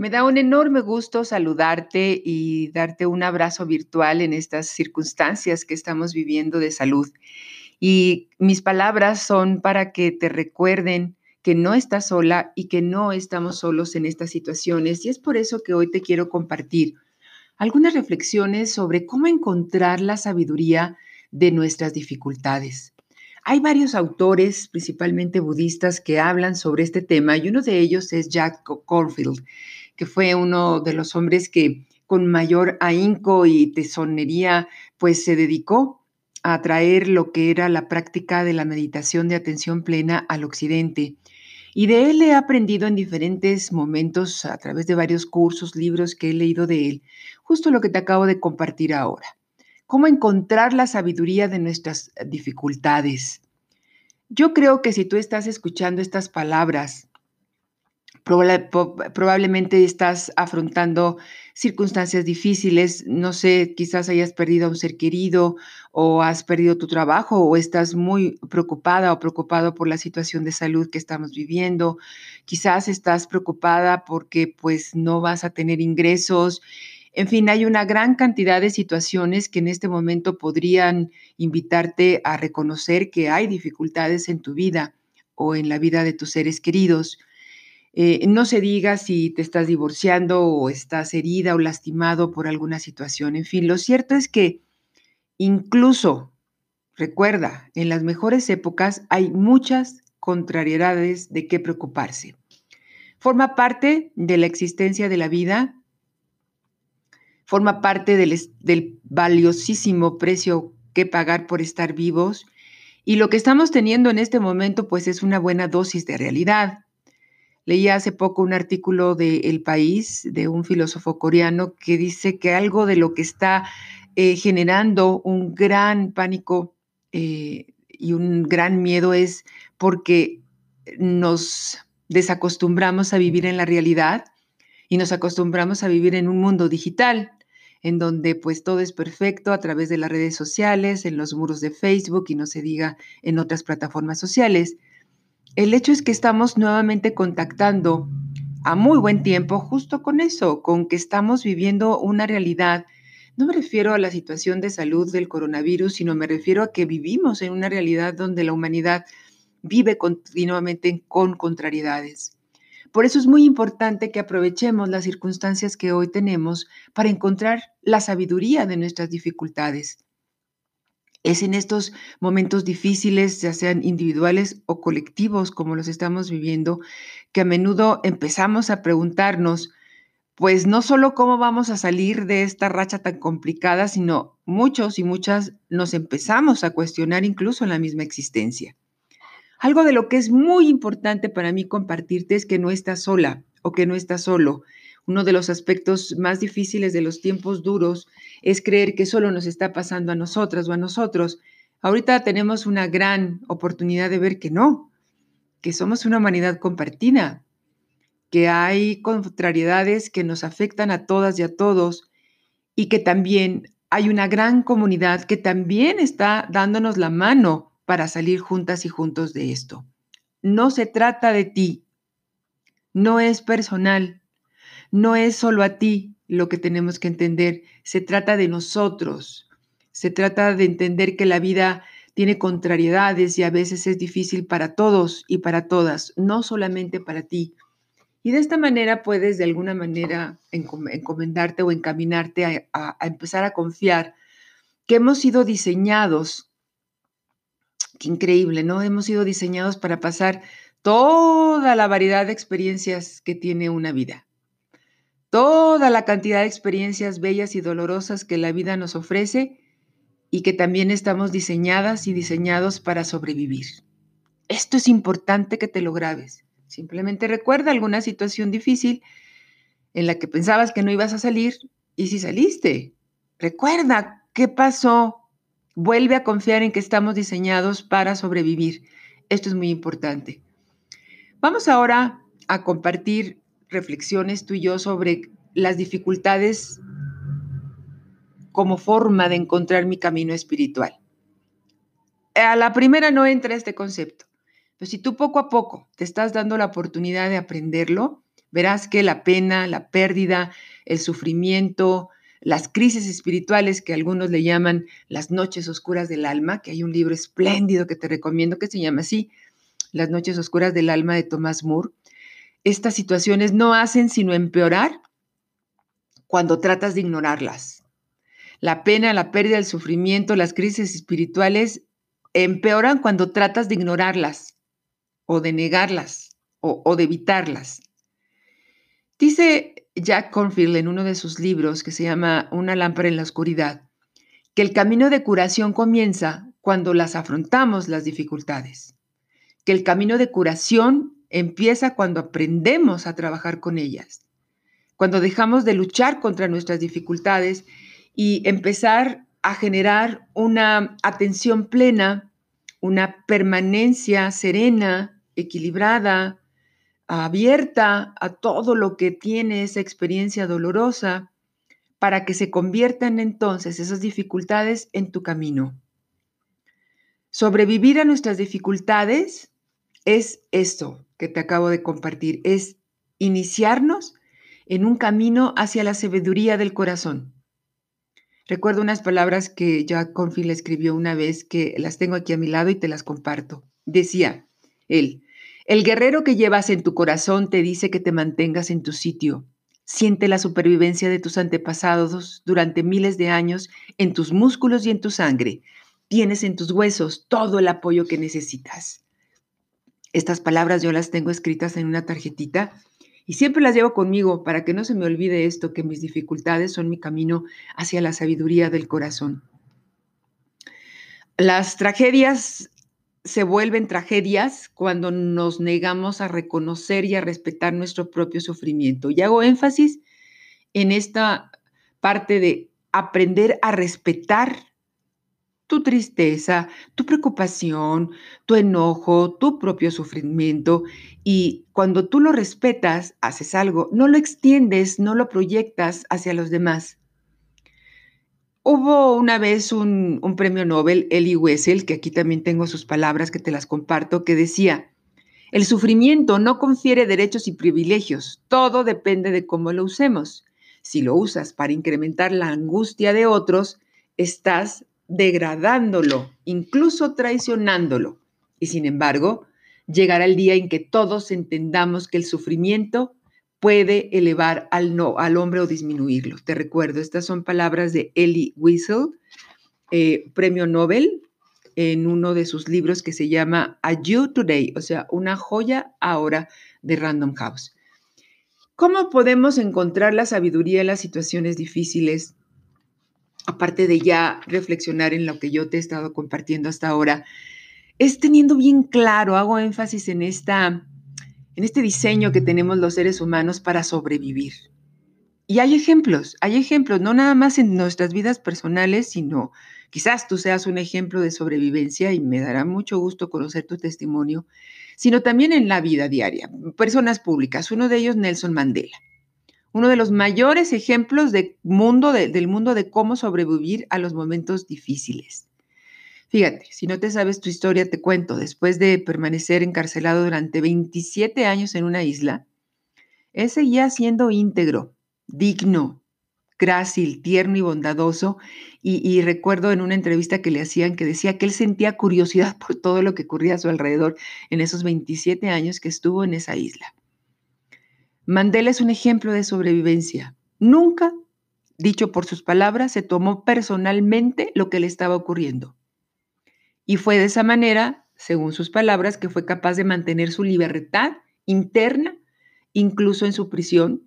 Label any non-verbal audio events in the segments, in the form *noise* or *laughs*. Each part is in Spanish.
Me da un enorme gusto saludarte y darte un abrazo virtual en estas circunstancias que estamos viviendo de salud. Y mis palabras son para que te recuerden que no estás sola y que no estamos solos en estas situaciones. Y es por eso que hoy te quiero compartir algunas reflexiones sobre cómo encontrar la sabiduría de nuestras dificultades. Hay varios autores, principalmente budistas, que hablan sobre este tema y uno de ellos es Jack Corfield que fue uno de los hombres que con mayor ahínco y tesonería, pues se dedicó a traer lo que era la práctica de la meditación de atención plena al occidente. Y de él he aprendido en diferentes momentos a través de varios cursos, libros que he leído de él, justo lo que te acabo de compartir ahora. Cómo encontrar la sabiduría de nuestras dificultades. Yo creo que si tú estás escuchando estas palabras probablemente estás afrontando circunstancias difíciles, no sé, quizás hayas perdido a un ser querido o has perdido tu trabajo o estás muy preocupada o preocupado por la situación de salud que estamos viviendo, quizás estás preocupada porque pues no vas a tener ingresos. En fin, hay una gran cantidad de situaciones que en este momento podrían invitarte a reconocer que hay dificultades en tu vida o en la vida de tus seres queridos. Eh, no se diga si te estás divorciando o estás herida o lastimado por alguna situación. En fin, lo cierto es que incluso, recuerda, en las mejores épocas hay muchas contrariedades de qué preocuparse. Forma parte de la existencia de la vida, forma parte del, del valiosísimo precio que pagar por estar vivos y lo que estamos teniendo en este momento pues es una buena dosis de realidad Leí hace poco un artículo de El País, de un filósofo coreano, que dice que algo de lo que está eh, generando un gran pánico eh, y un gran miedo es porque nos desacostumbramos a vivir en la realidad y nos acostumbramos a vivir en un mundo digital, en donde pues todo es perfecto a través de las redes sociales, en los muros de Facebook y no se diga en otras plataformas sociales. El hecho es que estamos nuevamente contactando a muy buen tiempo justo con eso, con que estamos viviendo una realidad. No me refiero a la situación de salud del coronavirus, sino me refiero a que vivimos en una realidad donde la humanidad vive continuamente con contrariedades. Por eso es muy importante que aprovechemos las circunstancias que hoy tenemos para encontrar la sabiduría de nuestras dificultades. Es en estos momentos difíciles, ya sean individuales o colectivos como los estamos viviendo, que a menudo empezamos a preguntarnos, pues no solo cómo vamos a salir de esta racha tan complicada, sino muchos y muchas nos empezamos a cuestionar incluso en la misma existencia. Algo de lo que es muy importante para mí compartirte es que no estás sola o que no estás solo uno de los aspectos más difíciles de los tiempos duros es creer que solo nos está pasando a nosotras o a nosotros. Ahorita tenemos una gran oportunidad de ver que no, que somos una humanidad compartida, que hay contrariedades que nos afectan a todas y a todos y que también hay una gran comunidad que también está dándonos la mano para salir juntas y juntos de esto. No se trata de ti, no es personal, no es solo a ti lo que tenemos que entender, se trata de nosotros, se trata de entender que la vida tiene contrariedades y a veces es difícil para todos y para todas, no solamente para ti. Y de esta manera puedes de alguna manera encomendarte o encaminarte a, empezar a confiar que hemos sido diseñados, qué increíble, ¿no? Hemos sido diseñados para pasar toda la variedad de experiencias que tiene una vida toda la cantidad de experiencias bellas y dolorosas que la vida nos ofrece y que también estamos diseñadas y diseñados para sobrevivir. Esto es importante que te lo grabes. Simplemente recuerda alguna situación difícil en la que pensabas que no ibas a salir y si saliste. Recuerda qué pasó. Vuelve a confiar en que estamos diseñados para sobrevivir. Esto es muy importante. Vamos ahora a compartir reflexiones tú y yo sobre las dificultades como forma de encontrar mi camino espiritual. A la primera no entra este concepto, pero si tú poco a poco te estás dando la oportunidad de aprenderlo, Verás que la pena, la pérdida, el sufrimiento, las crisis espirituales que algunos le llaman las noches oscuras del alma, que hay un libro espléndido que te recomiendo que se llama así, Las noches oscuras del alma de Thomas Moore. Estas situaciones no hacen sino empeorar cuando tratas de ignorarlas. La pena, la pérdida, el sufrimiento, las crisis espirituales empeoran cuando tratas de ignorarlas o de negarlas o, de evitarlas. Dice Jack Cornfield en uno de sus libros que se llama Una lámpara en la oscuridad, que el camino de curación comienza cuando las afrontamos las dificultades, que el camino de curación empieza cuando aprendemos a trabajar con ellas, cuando dejamos de luchar contra nuestras dificultades y empezar a generar una atención plena, una permanencia serena, equilibrada, abierta a todo lo que tiene esa experiencia dolorosa para que se conviertan entonces esas dificultades en tu camino. Sobrevivir a nuestras dificultades es esto que te acabo de compartir, es iniciarnos en un camino hacia la sabiduría del corazón. Recuerdo unas palabras que Jack Cornfield escribió una vez que las tengo aquí a mi lado y te las comparto. Decía él, el guerrero que llevas en tu corazón te dice que te mantengas en tu sitio. Siente la supervivencia de tus antepasados durante miles de años en tus músculos y en tu sangre. Tienes en tus huesos todo el apoyo que necesitas. Estas palabras yo las tengo escritas en una tarjetita y siempre las llevo conmigo para que no se me olvide esto, que mis dificultades son mi camino hacia la sabiduría del corazón. Las tragedias se vuelven tragedias cuando nos negamos a reconocer y a respetar nuestro propio sufrimiento. Y hago énfasis en esta parte de aprender a respetar tu tristeza, tu preocupación, tu enojo, tu propio sufrimiento. Y cuando tú lo respetas, haces algo, no lo extiendes, no lo proyectas hacia los demás. Hubo una vez un, premio Nobel, Elie Wiesel, que aquí también tengo sus palabras que te las comparto, que decía, el sufrimiento no confiere derechos y privilegios, todo depende de cómo lo usemos. Si lo usas para incrementar la angustia de otros, estás degradándolo, incluso traicionándolo. Y sin embargo, llegará el día en que todos entendamos que el sufrimiento puede elevar al, no, al hombre o disminuirlo. Te recuerdo, estas son palabras de Elie Wiesel, eh, premio Nobel, en uno de sus libros que se llama A You Today, o sea, una joya ahora de Random House. ¿Cómo podemos encontrar la sabiduría en las situaciones difíciles? Aparte de ya reflexionar en lo que yo te he estado compartiendo hasta ahora, es teniendo bien claro, hago énfasis en esta en este diseño que tenemos los seres humanos para sobrevivir. Y hay ejemplos, hay ejemplos, no nada más en nuestras vidas personales, sino quizás tú seas un ejemplo de sobrevivencia y me dará mucho gusto conocer tu testimonio, sino también en la vida diaria, personas públicas, uno de ellos Nelson Mandela, uno de los mayores ejemplos del mundo de cómo sobrevivir a los momentos difíciles. Fíjate, si no te sabes tu historia, te cuento, después de permanecer encarcelado durante 27 años en una isla, él seguía siendo íntegro, digno, grácil, tierno y bondadoso. Y, recuerdo en una entrevista que le hacían que decía que él sentía curiosidad *laughs* por todo lo que ocurría a su alrededor en esos 27 años que estuvo en esa isla. Mandela es un ejemplo de sobrevivencia. Nunca, dicho por sus palabras, se tomó personalmente lo que le estaba ocurriendo. Y fue de esa manera, según sus palabras, que fue capaz de mantener su libertad interna, incluso en su prisión,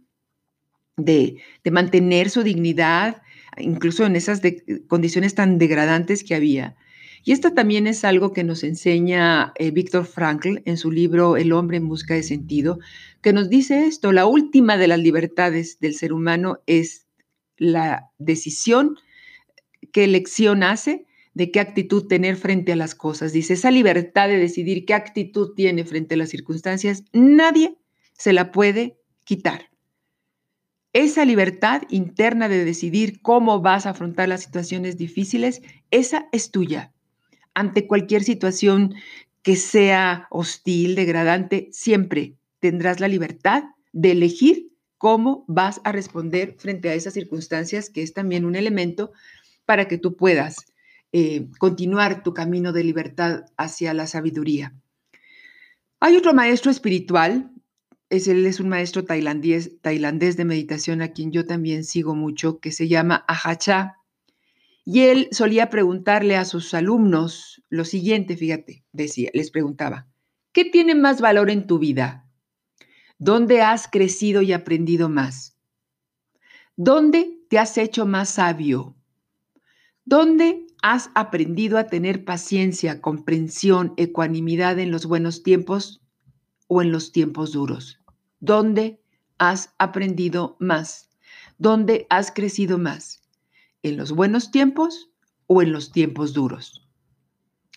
de, mantener su dignidad, incluso en esas condiciones tan degradantes que había. Y esto también es algo que nos enseña eh, Víctor Frankl en su libro El hombre en busca de sentido, que nos dice esto, la última de las libertades del ser humano es la decisión qué elección hace de qué actitud tener frente a las cosas. Dice, esa libertad de decidir qué actitud tiene frente a las circunstancias, nadie se la puede quitar. Esa libertad interna de decidir cómo vas a afrontar las situaciones difíciles, esa es tuya. Ante cualquier situación que sea hostil, degradante, siempre tendrás la libertad de elegir cómo vas a responder frente a esas circunstancias, que es también un elemento para que tú puedas eh, continuar tu camino de libertad hacia la sabiduría. Hay otro maestro espiritual, es, él es un maestro tailandés, tailandés de meditación a quien yo también sigo mucho, que se llama Ahacha. Y él solía preguntarle a sus alumnos lo siguiente, fíjate, decía, les preguntaba, ¿qué tiene más valor en tu vida? ¿Dónde has crecido y aprendido más? ¿Dónde te has hecho más sabio? ¿Dónde has aprendido a tener paciencia, comprensión, ecuanimidad en los buenos tiempos o en los tiempos duros? ¿Dónde has aprendido más? ¿Dónde has crecido más? ¿En los buenos tiempos o en los tiempos duros?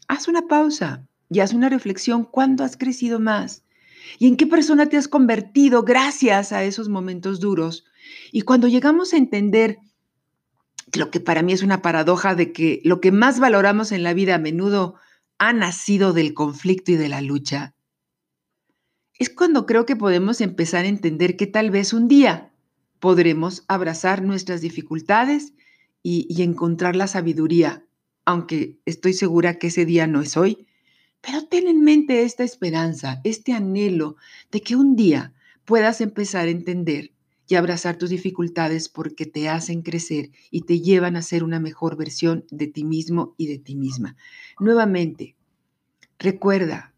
Haz una pausa y haz una reflexión. ¿Cuándo has crecido más? y en qué persona te has convertido gracias a esos momentos duros. Y cuando llegamos a entender lo que para mí es una paradoja de que lo que más valoramos en la vida a menudo ha nacido del conflicto y de la lucha, es cuando creo que podemos empezar a entender que tal vez un día podremos abrazar nuestras dificultades y, encontrar la sabiduría, aunque estoy segura que ese día no es hoy, pero ten en mente esta esperanza, este anhelo de que un día puedas empezar a entender y abrazar tus dificultades porque te hacen crecer y te llevan a ser una mejor versión de ti mismo y de ti misma. Nuevamente, recuerda,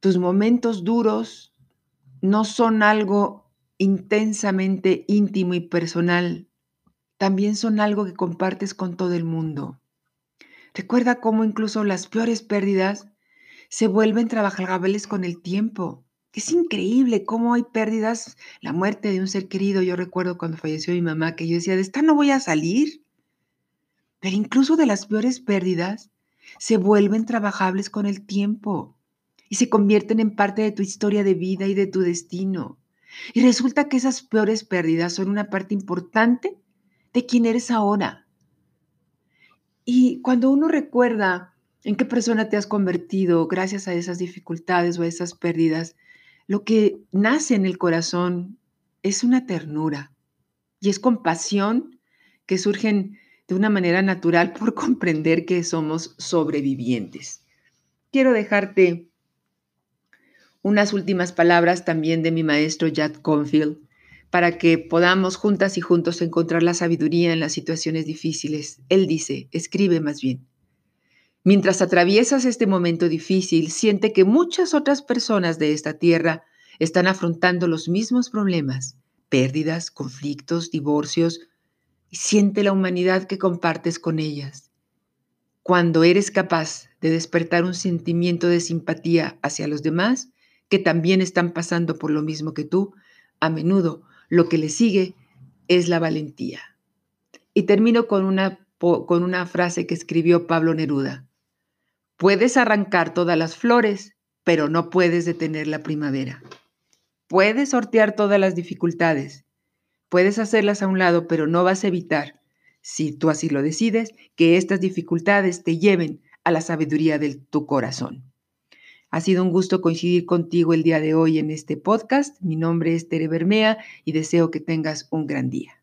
tus momentos duros no son algo intensamente íntimo y personal, también son algo que compartes con todo el mundo. Recuerda cómo incluso las peores pérdidas se vuelven trabajables con el tiempo. Es increíble cómo hay pérdidas, la muerte de un ser querido. Yo recuerdo cuando falleció mi mamá que yo decía, de esta no voy a salir. Pero incluso de las peores pérdidas se vuelven trabajables con el tiempo y se convierten en parte de tu historia de vida y de tu destino. Y resulta que esas peores pérdidas son una parte importante de quién eres ahora y cuando uno recuerda en qué persona te has convertido gracias a esas dificultades o a esas pérdidas, lo que nace en el corazón es una ternura y es compasión que surgen de una manera natural por *laughs* comprender que somos sobrevivientes. Quiero dejarte unas últimas palabras también de mi maestro Jack Confield para que podamos juntas y juntos encontrar la sabiduría en las situaciones difíciles. Él dice, escribe más bien. Mientras atraviesas este momento difícil, siente que muchas otras personas de esta tierra están afrontando los mismos problemas, pérdidas, conflictos, divorcios, y siente la humanidad que compartes con ellas. Cuando eres capaz de despertar un sentimiento de simpatía hacia los demás, que también están pasando por lo mismo que tú, a menudo lo que le sigue es la valentía. Y termino con una, con una frase que escribió Pablo Neruda. Puedes arrancar todas las flores, pero no puedes detener la primavera. Puedes sortear todas las dificultades, puedes hacerlas a un lado, pero no vas a evitar, si tú así lo decides, que estas dificultades te lleven a la sabiduría de tu corazón. Ha sido un gusto coincidir contigo el día de hoy en este podcast. Mi nombre es Tere Bermea y deseo que tengas un gran día.